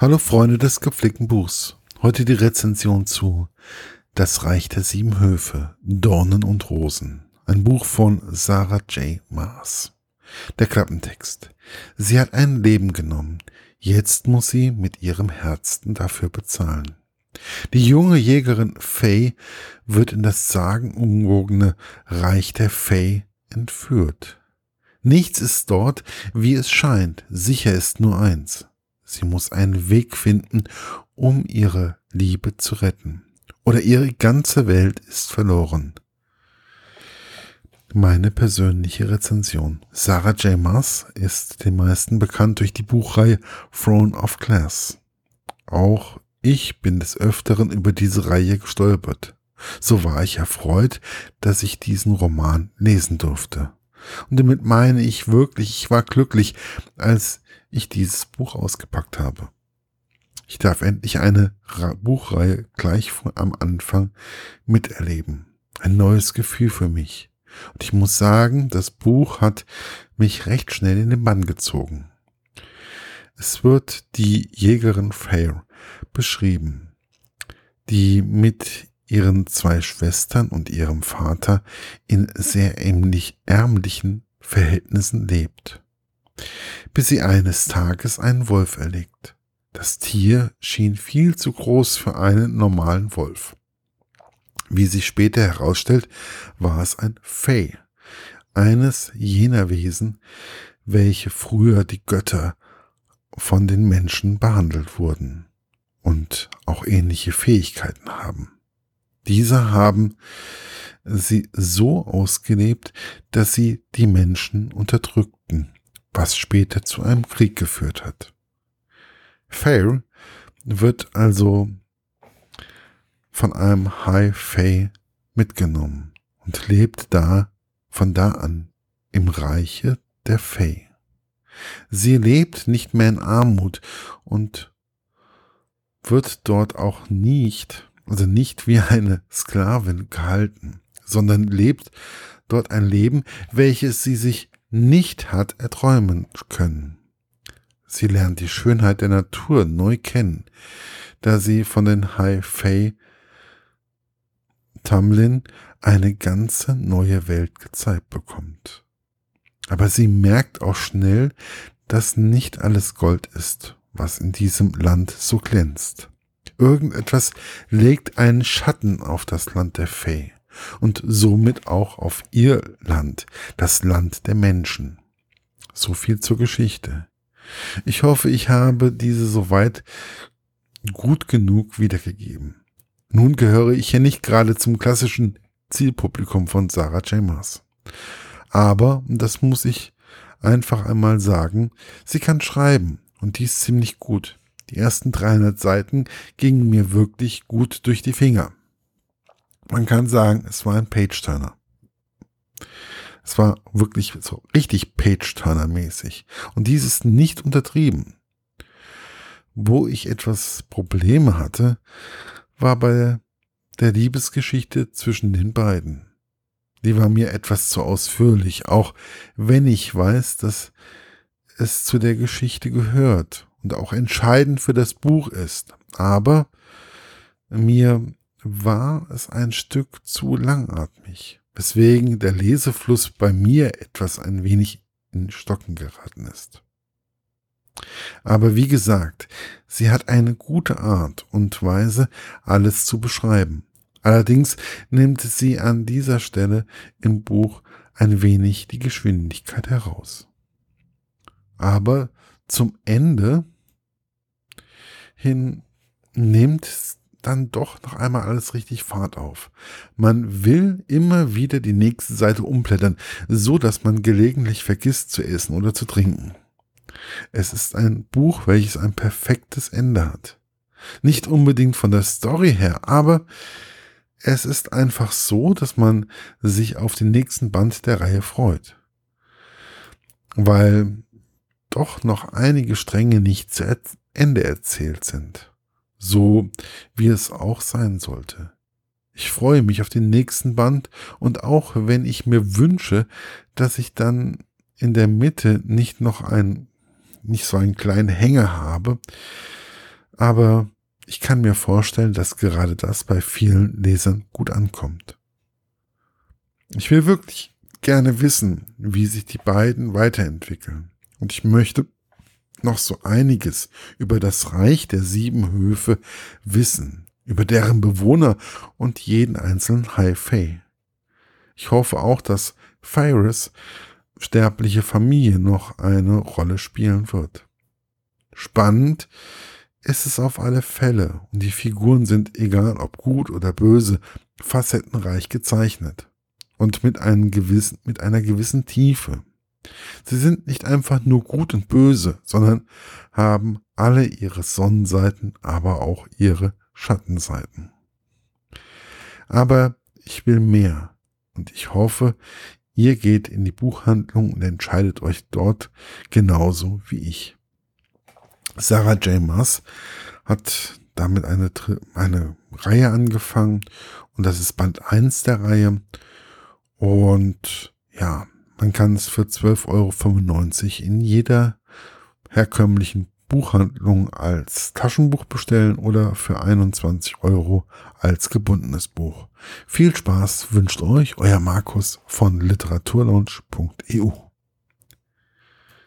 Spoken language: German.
Hallo Freunde des gepflegten Buchs. Heute die Rezension zu Das Reich der sieben Höfe, Dornen und Rosen. Ein Buch von Sarah J. Maas. Der Klappentext. Sie hat ein Leben genommen. Jetzt muss sie mit ihrem Herzen dafür bezahlen. Die junge Jägerin Faye wird in das sagenumwogene Reich der Faye entführt. Nichts ist dort, wie es scheint. Sicher ist nur eins. Sie muss einen Weg finden, um ihre Liebe zu retten. Oder ihre ganze Welt ist verloren. Meine persönliche Rezension. Sarah J. Maas ist den meisten bekannt durch die Buchreihe Throne of Class. Auch ich bin des Öfteren über diese Reihe gestolpert. So war ich erfreut, dass ich diesen Roman lesen durfte. Und damit meine ich wirklich, ich war glücklich, als ich dieses Buch ausgepackt habe. Ich darf endlich eine Buchreihe gleich am Anfang miterleben. Ein neues Gefühl für mich. Und ich muss sagen, das Buch hat mich recht schnell in den Bann gezogen. Es wird die Jägerin Fair beschrieben, die mit ihren zwei Schwestern und ihrem Vater in sehr ärmlichen Verhältnissen lebt bis sie eines Tages einen Wolf erlegt. Das Tier schien viel zu groß für einen normalen Wolf. Wie sich später herausstellt, war es ein Fey, eines jener Wesen, welche früher die Götter von den Menschen behandelt wurden und auch ähnliche Fähigkeiten haben. Diese haben sie so ausgelebt, dass sie die Menschen unterdrückten was später zu einem Krieg geführt hat. Fair wird also von einem High Fae mitgenommen und lebt da von da an im Reiche der Fae. Sie lebt nicht mehr in Armut und wird dort auch nicht, also nicht wie eine Sklavin gehalten, sondern lebt dort ein Leben, welches sie sich nicht hat erträumen können. Sie lernt die Schönheit der Natur neu kennen, da sie von den Fae Tamlin eine ganze neue Welt gezeigt bekommt. Aber sie merkt auch schnell, dass nicht alles Gold ist, was in diesem Land so glänzt. Irgendetwas legt einen Schatten auf das Land der Fee und somit auch auf ihr Land, das Land der Menschen. So viel zur Geschichte. Ich hoffe, ich habe diese soweit gut genug wiedergegeben. Nun gehöre ich ja nicht gerade zum klassischen Zielpublikum von Sarah Chambers. Aber, das muss ich einfach einmal sagen, sie kann schreiben und dies ziemlich gut. Die ersten 300 Seiten gingen mir wirklich gut durch die Finger. Man kann sagen, es war ein Page-Turner. Es war wirklich so richtig Page-Turner-mäßig. Und dies ist nicht untertrieben. Wo ich etwas Probleme hatte, war bei der Liebesgeschichte zwischen den beiden. Die war mir etwas zu ausführlich, auch wenn ich weiß, dass es zu der Geschichte gehört und auch entscheidend für das Buch ist. Aber mir war es ein Stück zu langatmig, weswegen der Lesefluss bei mir etwas ein wenig in Stocken geraten ist. Aber wie gesagt, sie hat eine gute Art und Weise, alles zu beschreiben. Allerdings nimmt sie an dieser Stelle im Buch ein wenig die Geschwindigkeit heraus. Aber zum Ende hin nimmt dann doch noch einmal alles richtig Fahrt auf. Man will immer wieder die nächste Seite umblättern, so dass man gelegentlich vergisst zu essen oder zu trinken. Es ist ein Buch, welches ein perfektes Ende hat. Nicht unbedingt von der Story her, aber es ist einfach so, dass man sich auf den nächsten Band der Reihe freut. Weil doch noch einige Stränge nicht zu Ende erzählt sind so wie es auch sein sollte. Ich freue mich auf den nächsten Band und auch wenn ich mir wünsche, dass ich dann in der Mitte nicht noch ein, nicht so einen kleinen Hänger habe, Aber ich kann mir vorstellen, dass gerade das bei vielen Lesern gut ankommt. Ich will wirklich gerne wissen, wie sich die beiden weiterentwickeln. Und ich möchte noch so einiges über das Reich der sieben Höfe wissen, über deren Bewohner und jeden einzelnen High Fae. Ich hoffe auch, dass Phyrus sterbliche Familie noch eine Rolle spielen wird. Spannend ist es auf alle Fälle und die Figuren sind, egal ob gut oder böse, facettenreich gezeichnet und mit, einem gewissen, mit einer gewissen Tiefe. Sie sind nicht einfach nur gut und böse, sondern haben alle ihre Sonnenseiten, aber auch ihre Schattenseiten. Aber ich will mehr und ich hoffe, ihr geht in die Buchhandlung und entscheidet euch dort genauso wie ich. Sarah J. Maas hat damit eine, eine Reihe angefangen und das ist Band 1 der Reihe. Und ja, man kann es für 12,95 Euro in jeder herkömmlichen Buchhandlung als Taschenbuch bestellen oder für 21 Euro als gebundenes Buch. Viel Spaß wünscht euch euer Markus von literaturlaunch.eu.